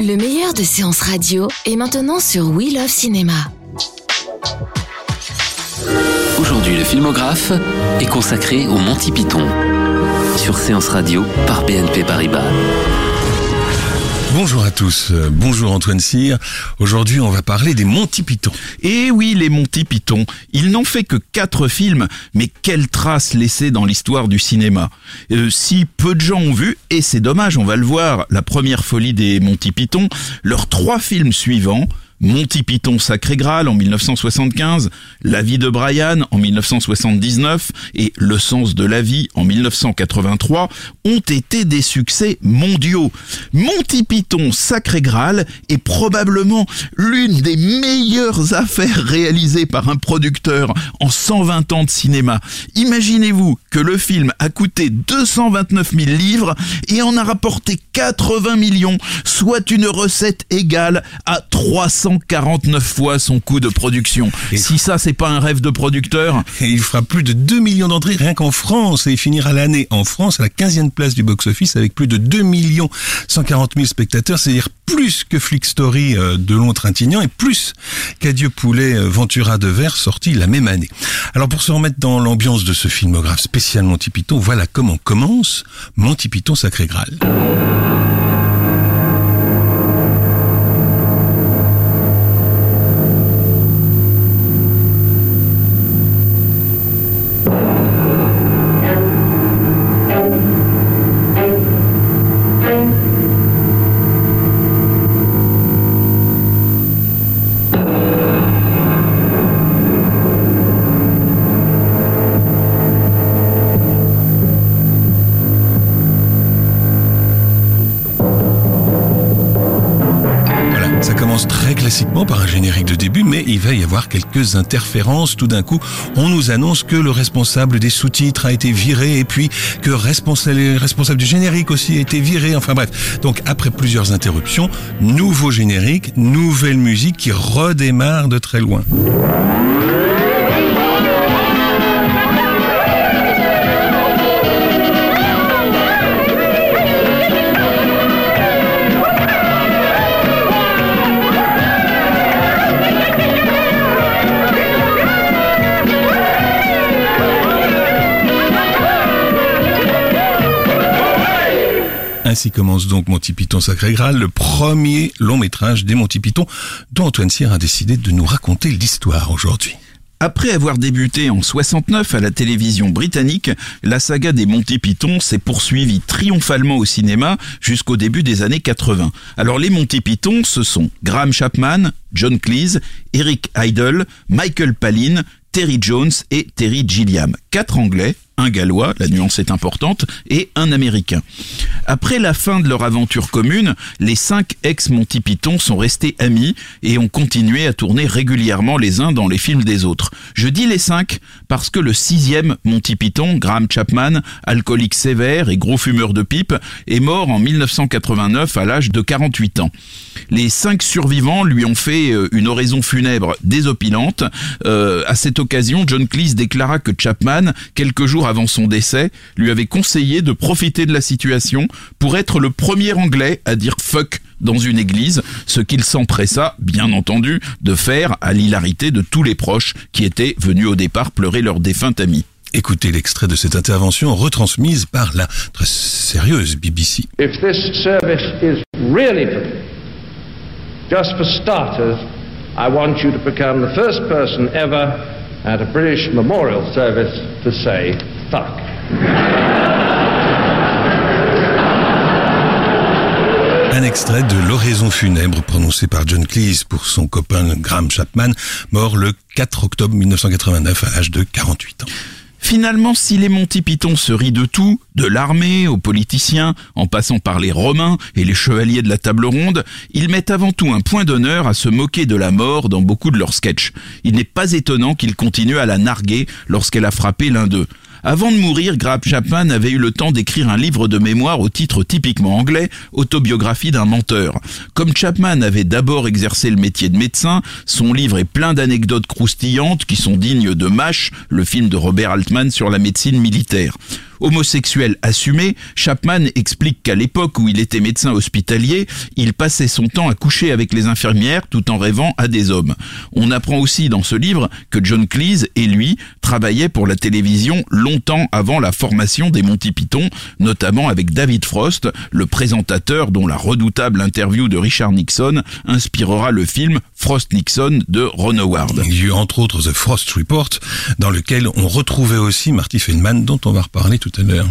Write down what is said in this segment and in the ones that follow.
Le meilleur de séances radio est maintenant sur We Love Cinéma. Aujourd'hui, le filmographe est consacré au Monty Python sur Séance Radio par BNP Paribas. Bonjour à tous, euh, bonjour Antoine Cyr. Aujourd'hui, on va parler des Monty Python. Et oui, les Monty Python. Ils n'ont fait que quatre films, mais quelle trace laissée dans l'histoire du cinéma? Euh, si peu de gens ont vu, et c'est dommage, on va le voir, la première folie des Monty Python, leurs trois films suivants, Monty Python Sacré Graal en 1975, La vie de Brian en 1979 et Le sens de la vie en 1983 ont été des succès mondiaux. Monty Python Sacré Graal est probablement l'une des meilleures affaires réalisées par un producteur en 120 ans de cinéma. Imaginez-vous que le film a coûté 229 000 livres et en a rapporté 80 millions, soit une recette égale à 300 149 fois son coût de production. Et si ça, c'est pas un rêve de producteur. Et il fera plus de 2 millions d'entrées rien qu'en France et il finira l'année en France à la 15e place du box-office avec plus de 2 millions 140 000 spectateurs, c'est-à-dire plus que Flick Story euh, de Long Trintignant et plus qu'Adieu Poulet euh, Ventura de Verre sorti la même année. Alors pour se remettre dans l'ambiance de ce filmographe spécial Monty Python, voilà comment commence Monty Python Sacré Graal. Classiquement par un générique de début, mais il va y avoir quelques interférences. Tout d'un coup, on nous annonce que le responsable des sous-titres a été viré et puis que responsable, le responsable du générique aussi a été viré. Enfin bref. Donc après plusieurs interruptions, nouveau générique, nouvelle musique qui redémarre de très loin. Ainsi commence donc Monty Python Sacré Graal, le premier long métrage des Monty Python dont Antoine Cyr a décidé de nous raconter l'histoire aujourd'hui. Après avoir débuté en 69 à la télévision britannique, la saga des Monty Python s'est poursuivie triomphalement au cinéma jusqu'au début des années 80. Alors les Monty Python, ce sont Graham Chapman, John Cleese, Eric Idle, Michael Palin, Terry Jones et Terry Gilliam. Quatre Anglais un Gallois, la nuance est importante, et un Américain. Après la fin de leur aventure commune, les cinq ex-Monty Python sont restés amis et ont continué à tourner régulièrement les uns dans les films des autres. Je dis les cinq parce que le sixième Monty Python, Graham Chapman, alcoolique sévère et gros fumeur de pipe, est mort en 1989 à l'âge de 48 ans. Les cinq survivants lui ont fait euh, une oraison funèbre désopilante. Euh, à cette occasion, John Cleese déclara que Chapman, quelques jours avant son décès, lui avait conseillé de profiter de la situation pour être le premier Anglais à dire fuck dans une église, ce qu'il s'empressa, bien entendu, de faire à l'hilarité de tous les proches qui étaient venus au départ pleurer leur défunt ami. Écoutez l'extrait de cette intervention retransmise par la très sérieuse BBC. If this service is really for just for starters, I want you to become the first person ever at a British memorial service to say fuck. Un extrait de l'oraison funèbre prononcée par John Cleese pour son copain Graham Chapman, mort le 4 octobre 1989 à l'âge de 48 ans. Finalement, si les Monty Python se rient de tout, de l'armée aux politiciens, en passant par les Romains et les chevaliers de la table ronde, ils mettent avant tout un point d'honneur à se moquer de la mort dans beaucoup de leurs sketchs. Il n'est pas étonnant qu'ils continuent à la narguer lorsqu'elle a frappé l'un d'eux. Avant de mourir, Graham Chapman avait eu le temps d'écrire un livre de mémoire au titre typiquement anglais, Autobiographie d'un menteur. Comme Chapman avait d'abord exercé le métier de médecin, son livre est plein d'anecdotes croustillantes qui sont dignes de MASH, le film de Robert Altman sur la médecine militaire. Homosexuel assumé, Chapman explique qu'à l'époque où il était médecin hospitalier, il passait son temps à coucher avec les infirmières tout en rêvant à des hommes. On apprend aussi dans ce livre que John Cleese et lui travaillaient pour la télévision longtemps avant la formation des Monty Python, notamment avec David Frost, le présentateur dont la redoutable interview de Richard Nixon inspirera le film Frost Nixon de Ron Howard. Il y a eu entre autres The Frost Report, dans lequel on retrouvait aussi Marty Feldman, dont on va reparler tout à l'heure.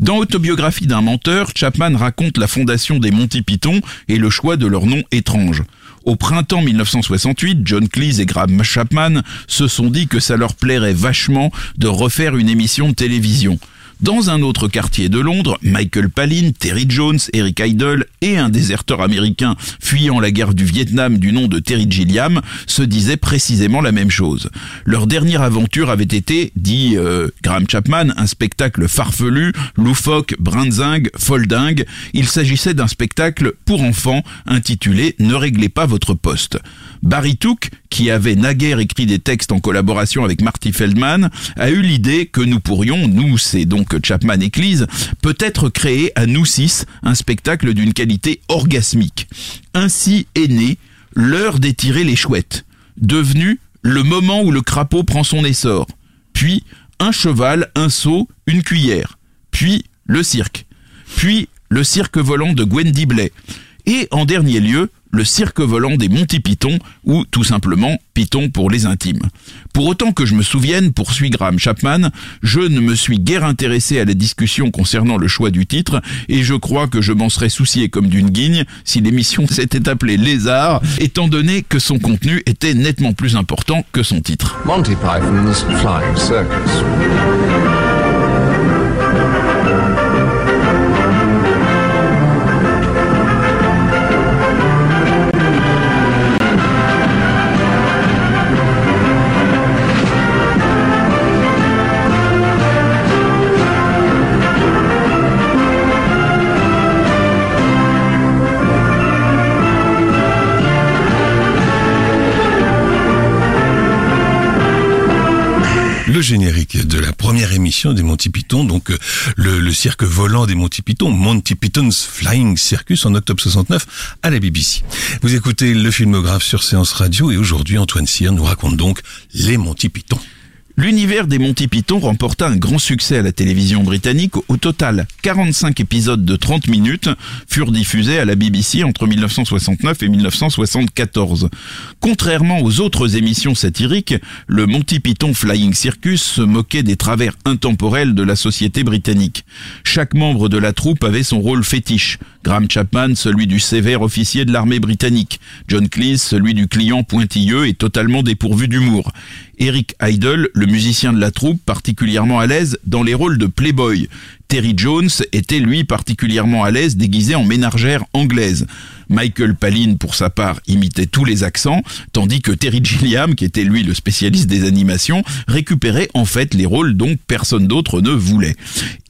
Dans Autobiographie d'un menteur, Chapman raconte la fondation des Monty Python et le choix de leur nom étrange. Au printemps 1968, John Cleese et Graham Chapman se sont dit que ça leur plairait vachement de refaire une émission de télévision. Dans un autre quartier de Londres, Michael Palin, Terry Jones, Eric Idle et un déserteur américain fuyant la guerre du Vietnam du nom de Terry Gilliam se disaient précisément la même chose. Leur dernière aventure avait été, dit euh, Graham Chapman, un spectacle farfelu, loufoque, brinzingue, foldingue. Il s'agissait d'un spectacle pour enfants intitulé Ne réglez pas votre poste. Barry Took, qui avait naguère écrit des textes en collaboration avec Marty Feldman, a eu l'idée que nous pourrions, nous c'est donc Chapman et peut-être créer à nous six un spectacle d'une qualité orgasmique. Ainsi est né l'heure d'étirer les chouettes, devenu le moment où le crapaud prend son essor, puis un cheval, un seau, une cuillère, puis le cirque, puis le cirque volant de Gwendy Blay, et en dernier lieu, le cirque volant des Monty Python, ou tout simplement Python pour les intimes. Pour autant que je me souvienne, poursuit Graham Chapman, je ne me suis guère intéressé à la discussion concernant le choix du titre, et je crois que je m'en serais soucié comme d'une guigne si l'émission s'était appelée Lézard, étant donné que son contenu était nettement plus important que son titre. Monty Python's Flying Circus. Le générique de la première émission des Monty Python, donc euh, le, cirque volant des Monty Python, Monty Python's Flying Circus en octobre 69 à la BBC. Vous écoutez le filmographe sur Séance Radio et aujourd'hui Antoine Cyr nous raconte donc les Monty Python. L'univers des Monty Python remporta un grand succès à la télévision britannique. Au total, 45 épisodes de 30 minutes furent diffusés à la BBC entre 1969 et 1974. Contrairement aux autres émissions satiriques, le Monty Python Flying Circus se moquait des travers intemporels de la société britannique. Chaque membre de la troupe avait son rôle fétiche. Graham Chapman, celui du sévère officier de l'armée britannique. John Cleese, celui du client pointilleux et totalement dépourvu d'humour. Eric Idle, le musicien de la troupe, particulièrement à l'aise dans les rôles de playboy. Terry Jones était lui particulièrement à l'aise déguisé en ménagère anglaise. Michael Palin, pour sa part, imitait tous les accents, tandis que Terry Gilliam, qui était lui le spécialiste des animations, récupérait en fait les rôles dont personne d'autre ne voulait.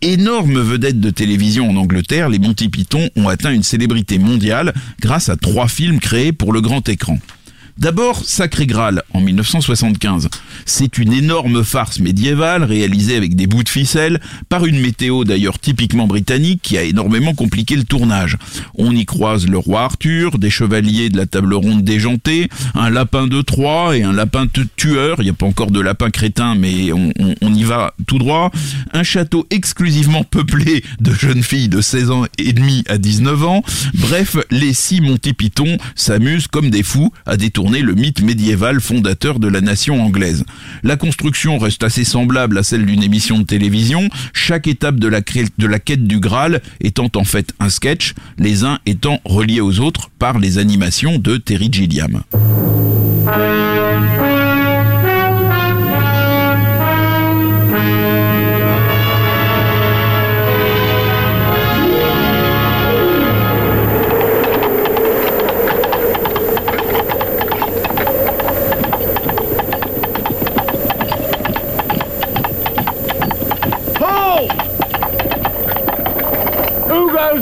Énorme vedette de télévision en Angleterre, les Monty Python ont atteint une célébrité mondiale grâce à trois films créés pour le grand écran. D'abord, Sacré Graal, en 1975. C'est une énorme farce médiévale réalisée avec des bouts de ficelle, par une météo d'ailleurs typiquement britannique qui a énormément compliqué le tournage. On y croise le roi Arthur, des chevaliers de la table ronde déjantée, un lapin de Troie et un lapin tueur, il n'y a pas encore de lapin crétin mais on, on, y va tout droit, un château exclusivement peuplé de jeunes filles de 16 ans et demi à 19 ans, bref, les six Monty Python s'amusent comme des fous à détourner le mythe médiéval fondateur de la nation anglaise. La construction reste assez semblable à celle d'une émission de télévision, chaque étape de la, de la quête du Graal étant en fait un sketch, les uns étant reliés aux autres par les animations de Terry Gilliam.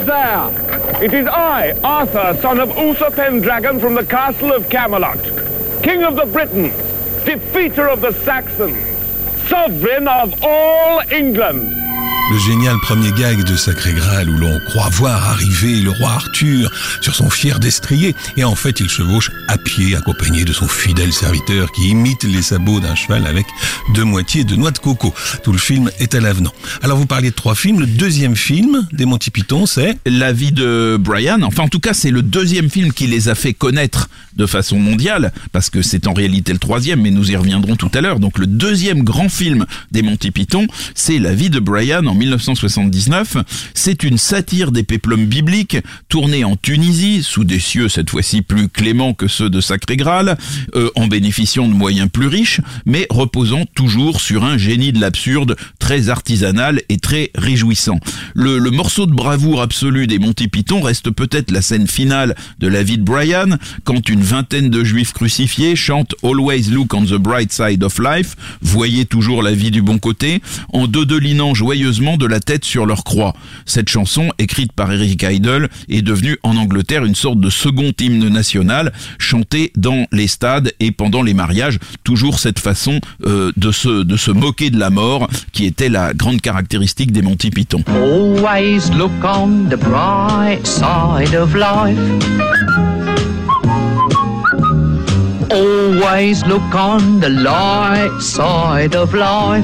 There? It is I, Arthur, son of Uther Pendragon from the castle of Camelot, king of the Britons, defeater of the Saxons, sovereign of all England. Le génial premier gag de Sacré Graal où l'on croit voir arriver le roi Arthur sur son fier destrier et en fait il chevauche à pied accompagné de son fidèle serviteur qui imite les sabots d'un cheval avec deux moitiés de noix de coco. Tout le film est à l'avenant. Alors vous parliez de trois films. Le deuxième film des Monty Python c'est? La vie de Brian. Enfin en tout cas c'est le deuxième film qui les a fait connaître de façon mondiale parce que c'est en réalité le troisième mais nous y reviendrons tout à l'heure. Donc le deuxième grand film des Monty Python c'est La vie de Brian en 1979. C'est une satire des péplums bibliques, tournée en Tunisie, sous des cieux cette fois-ci plus cléments que ceux de Sacré Graal, euh, en bénéficiant de moyens plus riches, mais reposant toujours sur un génie de l'absurde très artisanal et très réjouissant. Le, le morceau de bravoure absolu des Monty Python reste peut-être la scène finale de la vie de Brian, quand une vingtaine de juifs crucifiés chantent Always look on the bright side of life, voyez toujours la vie du bon côté, en dodelinant joyeusement de la tête sur leur croix. Cette chanson, écrite par Eric Idle, est devenue en Angleterre une sorte de second hymne national, chanté dans les stades et pendant les mariages. Toujours cette façon euh, de, se, de se moquer de la mort, qui était la grande caractéristique des Monty Python. Always look on the bright side of life. Always look on the light side of life.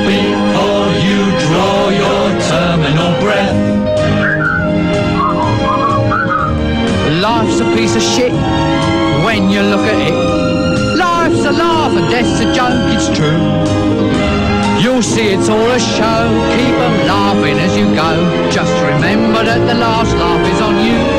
a piece of shit when you look at it. Life's a laugh and death's a joke, it's true. You'll see it's all a show, Keep 'em laughing as you go. Just remember that the last laugh is on you.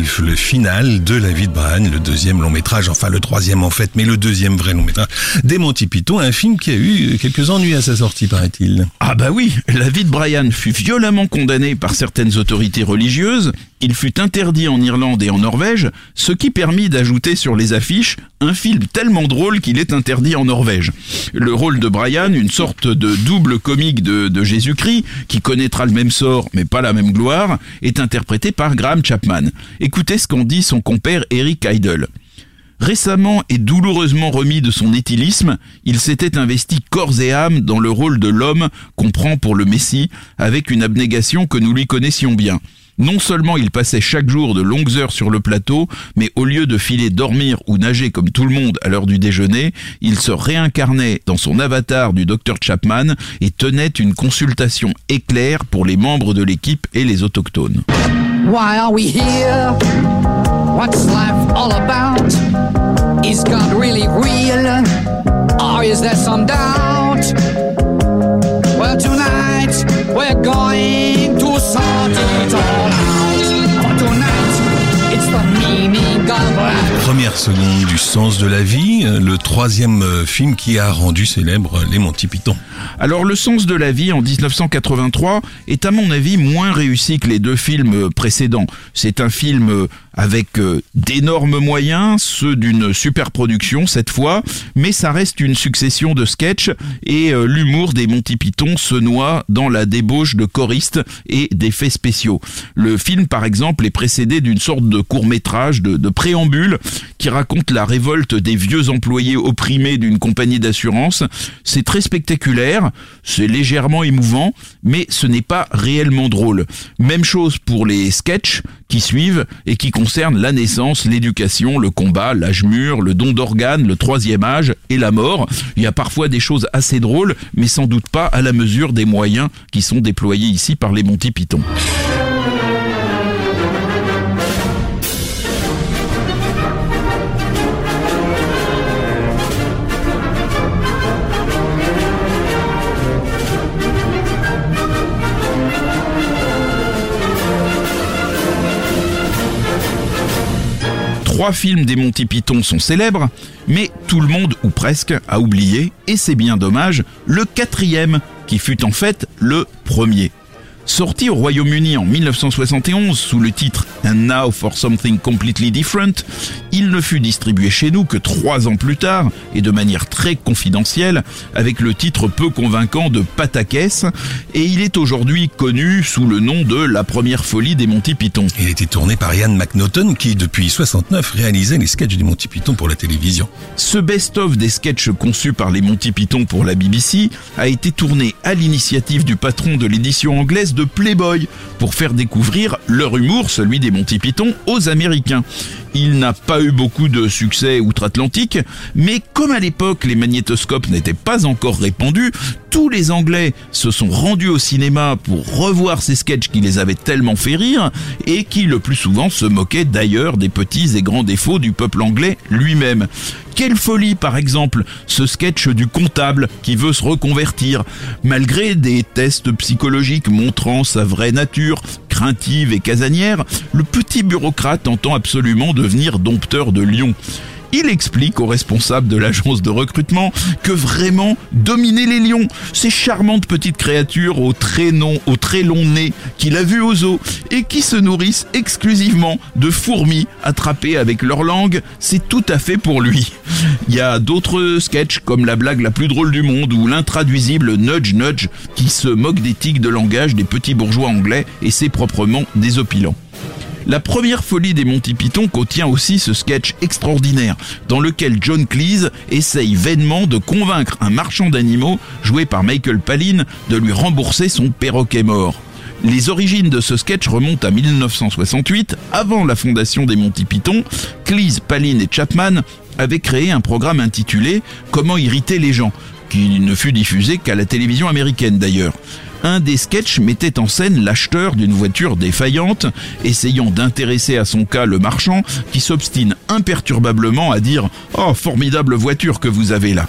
Le final de La vie de Brian, le deuxième long métrage, enfin le troisième en fait, mais le deuxième vrai long métrage des Monty Python, un film qui a eu quelques ennuis à sa sortie paraît-il. Ah bah oui, la vie de Brian fut violemment condamnée par certaines autorités religieuses, il fut interdit en Irlande et en Norvège, ce qui permit d'ajouter sur les affiches un film tellement drôle qu'il est interdit en Norvège. Le rôle de Brian, une sorte de double comique de Jésus-Christ, qui connaîtra le même sort mais pas la même gloire, est interprété par Graham Chapman. Écoutez ce qu'en dit son compère Eric Idle. Récemment et douloureusement remis de son éthylisme, il s'était investi corps et âme dans le rôle de l'homme qu'on prend pour le Messie, avec une abnégation que nous lui connaissions bien. Non seulement il passait chaque jour de longues heures sur le plateau, mais au lieu de filer dormir ou nager comme tout le monde à l'heure du déjeuner, il se réincarnait dans son avatar du Dr Chapman et tenait une consultation éclair pour les membres de l'équipe et les autochtones. Is God really real? Or is there some doubt? Well, tonight Première seconde du sens de la vie, le troisième euh, film qui a rendu célèbre les Monty Python. Alors le sens de la vie en 1983 est à mon avis moins réussi que les deux films précédents. C'est un film avec euh, d'énormes moyens, ceux d'une super production cette fois, mais ça reste une succession de sketchs et euh, l'humour des Monty Python se noie dans la débauche de choristes et d'effets spéciaux. Le film par exemple est précédé d'une sorte de court-métrage, de, de préambule, qui raconte la révolte des vieux employés opprimés d'une compagnie d'assurance. C'est très spectaculaire, c'est légèrement émouvant, mais ce n'est pas réellement drôle. Même chose pour les sketchs qui suivent et qui concernent la naissance, l'éducation, le combat, l'âge mûr, le don d'organes, le troisième âge et la mort. Il y a parfois des choses assez drôles, mais sans doute pas à la mesure des moyens qui sont déployés ici par les Monty Python. Trois films des Monty Python sont célèbres, mais tout le monde, ou presque, a oublié, et c'est bien dommage, le quatrième, qui fut en fait le premier. Sorti au Royaume-Uni en 1971 sous le titre And Now for Something Completely Different, il ne fut distribué chez nous que trois ans plus tard et de manière très confidentielle avec le titre peu convaincant de Patakès et il est aujourd'hui connu sous le nom de La première folie des Monty Python. Il été tourné par Ian McNaughton qui depuis 69 réalisait les sketchs des Monty Python pour la télévision. Ce best-of des sketchs conçus par les Monty Python pour la BBC a été tourné à l'initiative du patron de l'édition anglaise de Playboy pour faire découvrir leur humour, celui des Monty Python, aux Américains. Il n'a pas eu beaucoup de succès outre-Atlantique, mais comme à l'époque les magnétoscopes n'étaient pas encore répandus, tous les Anglais se sont rendus au cinéma pour revoir ces sketchs qui les avaient tellement fait rire et qui le plus souvent se moquaient d'ailleurs des petits et grands défauts du peuple anglais lui-même. Quelle folie par exemple ce sketch du comptable qui veut se reconvertir, malgré des tests psychologiques montrant sa vraie nature, craintive et casanière, le petit bureaucrate entend absolument devenir dompteur de lions. Il explique aux responsables de l'agence de recrutement que vraiment dominer les lions, ces charmantes petites créatures au très, non, au très long nez qu'il a vues aux zoo et qui se nourrissent exclusivement de fourmis attrapées avec leur langue, c'est tout à fait pour lui. Il y a d'autres sketchs comme la blague la plus drôle du monde ou l'intraduisible Nudge Nudge qui se moque des tics de langage des petits bourgeois anglais et c'est proprement désopilant. La première folie des Monty Python contient aussi ce sketch extraordinaire dans lequel John Cleese essaye vainement de convaincre un marchand d'animaux joué par Michael Palin de lui rembourser son perroquet mort. Les origines de ce sketch remontent à 1968, avant la fondation des Monty Python. Cleese, Palin et Chapman avaient créé un programme intitulé Comment irriter les gens, qui ne fut diffusé qu'à la télévision américaine d'ailleurs un des sketchs mettait en scène l'acheteur d'une voiture défaillante, essayant d'intéresser à son cas le marchand, qui s'obstine imperturbablement à dire ⁇ Oh, formidable voiture que vous avez là !⁇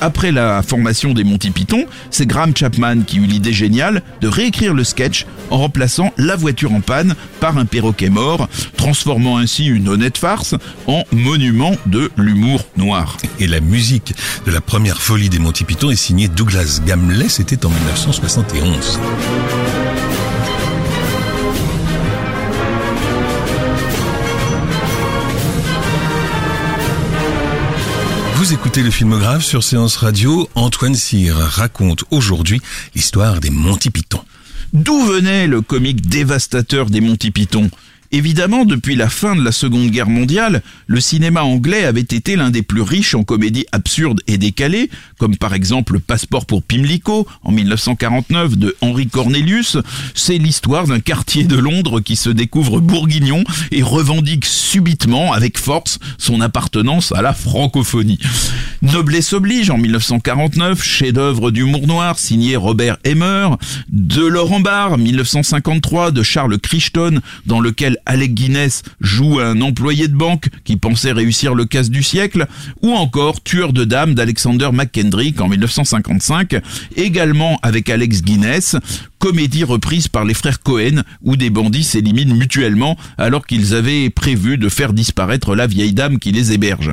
après la formation des Monty Python, c'est Graham Chapman qui eut l'idée géniale de réécrire le sketch en remplaçant la voiture en panne par un perroquet mort, transformant ainsi une honnête farce en monument de l'humour noir. Et la musique de la première folie des Monty Python est signée Douglas Gamley, c'était en 1971. Vous écoutez le filmographe sur Séance Radio. Antoine Cyr raconte aujourd'hui l'histoire des Monty Python. D'où venait le comique dévastateur des Monty Python? Évidemment, depuis la fin de la Seconde Guerre mondiale, le cinéma anglais avait été l'un des plus riches en comédies absurdes et décalées, comme par exemple Passeport pour Pimlico en 1949 de Henry Cornelius. C'est l'histoire d'un quartier de Londres qui se découvre bourguignon et revendique subitement avec force son appartenance à la francophonie. Noblesse oblige en 1949, chef-d'œuvre d'humour noir signé Robert Emmer, de Laurent Barre 1953 de Charles Crichton dans lequel Alec Guinness joue un employé de banque qui pensait réussir le casse du siècle, ou encore Tueur de dames d'Alexander McKendrick en 1955, également avec Alex Guinness, comédie reprise par les frères Cohen où des bandits s'éliminent mutuellement alors qu'ils avaient prévu de faire disparaître la vieille dame qui les héberge.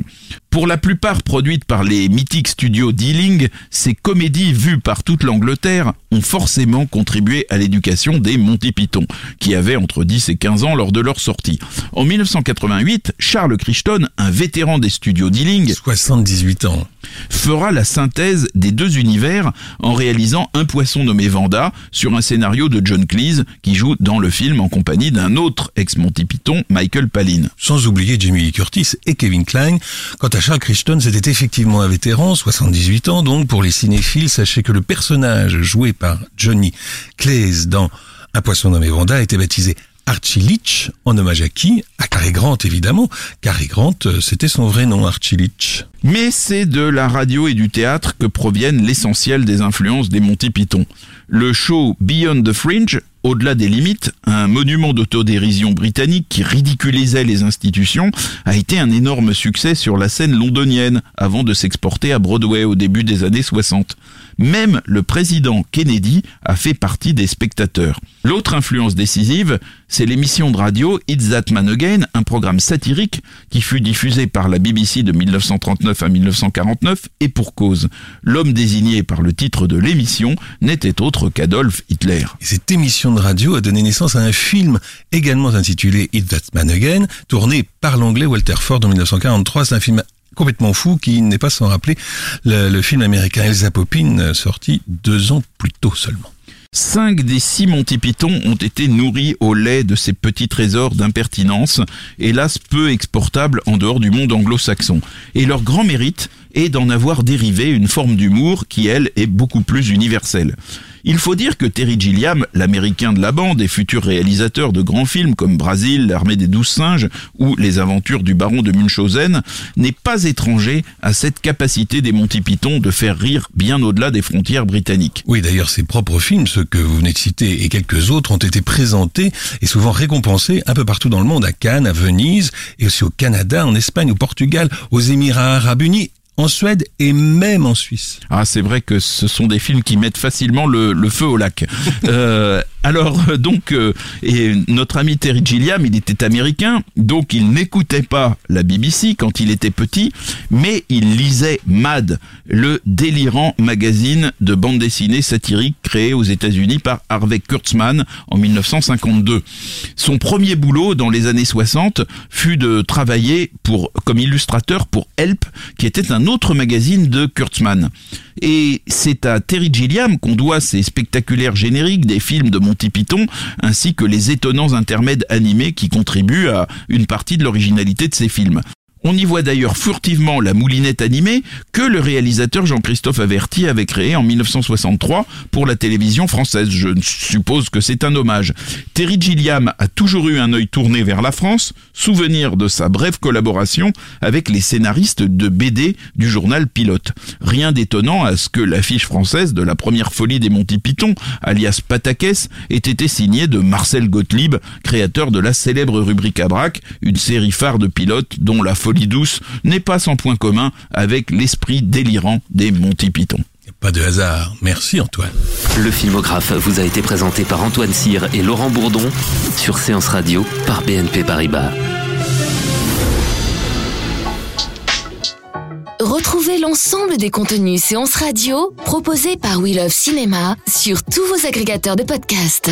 Pour la plupart produites par les mythiques studios Dealing, ces comédies vues par toute l'Angleterre ont forcément contribué à l'éducation des Monty Python, qui avaient entre 10 et 15 ans lors de leur sortie. En 1988, Charles Crichton, un vétéran des studios Dealing, 78 ans, fera la synthèse des deux univers en réalisant Un poisson nommé Vanda sur un scénario de John Cleese qui joue dans le film en compagnie d'un autre ex-Monty Python, Michael Palin. Sans oublier Jamie Lee Curtis et Kevin Kline. Quant à Charles Crichton, c'était effectivement un vétéran, 78 ans donc. Pour les cinéphiles, sachez que le personnage joué par Johnny Cleese dans Un poisson nommé Vanda été baptisé Archie Leach, en hommage à qui? À Cary Grant, évidemment. Cary Grant, euh, c'était son vrai nom, Archie Leach. Mais c'est de la radio et du théâtre que proviennent l'essentiel des influences des Monty Python. Le show Beyond the Fringe, au-delà des limites, un monument d'autodérision britannique qui ridiculisait les institutions, a été un énorme succès sur la scène londonienne avant de s'exporter à Broadway au début des années 60. Même le président Kennedy a fait partie des spectateurs. L'autre influence décisive, c'est l'émission de radio It's That Man Again, un programme satirique qui fut diffusé par la BBC de 1939 à 1949 et pour cause. L'homme désigné par le titre de l'émission n'était autre qu'Adolf Hitler. Et cette émission de radio a donné naissance à un film également intitulé It's That Man Again, tourné par l'anglais Walter Ford en 1943. C'est un film complètement fou qui n'est pas sans rappeler le, film américain Elsa Poppin, sorti deux ans plus tôt seulement. Cinq des six Monty Python ont été nourris au lait de ces petits trésors d'impertinence, hélas peu exportables en dehors du monde anglo-saxon. Et leur grand mérite est d'en avoir dérivé une forme d'humour qui, elle, est beaucoup plus universelle. Il faut dire que Terry Gilliam, l'américain de la bande et futur réalisateur de grands films comme Brasil, l'armée des douze singes ou les aventures du baron de Munchausen, n'est pas étranger à cette capacité des Monty Python de faire rire bien au-delà des frontières britanniques. Oui, d'ailleurs, ses propres films, ceux que vous venez de citer et quelques autres, ont été présentés et souvent récompensés un peu partout dans le monde, à Cannes, à Venise, et aussi au Canada, en Espagne, au Portugal, aux Émirats arabes unis en Suède et même en Suisse. Ah, c'est vrai que ce sont des films qui mettent facilement le, le feu au lac. euh, alors donc, euh, et notre ami Terry Gilliam, il était américain, donc il n'écoutait pas la BBC quand il était petit, mais il lisait Mad, le délirant magazine de bande dessinée satirique créé aux États-Unis par Harvey Kurtzman en 1952. Son premier boulot dans les années 60 fut de travailler pour comme illustrateur pour Help, qui était un autre magazine de Kurtzman. Et c'est à Terry Gilliam qu'on doit ces spectaculaires génériques des films de Monty Python, ainsi que les étonnants intermèdes animés qui contribuent à une partie de l'originalité de ces films. On y voit d'ailleurs furtivement la moulinette animée que le réalisateur Jean-Christophe Averti avait créée en 1963 pour la télévision française. Je suppose que c'est un hommage. Terry Gilliam a toujours eu un œil tourné vers la France, souvenir de sa brève collaboration avec les scénaristes de BD du journal Pilote. Rien d'étonnant à ce que l'affiche française de la première folie des Monty Python, alias Patakès, ait été signée de Marcel Gottlieb, créateur de la célèbre rubrique braque, une série phare de pilotes dont la folie folie douce n'est pas sans point commun avec l'esprit délirant des Monty Python. Pas de hasard. Merci Antoine. Le filmographe vous a été présenté par Antoine Cyr et Laurent Bourdon sur Séance Radio par BNP Paribas. Retrouvez l'ensemble des contenus séances radio proposés par We Love Cinéma sur tous vos agrégateurs de podcasts.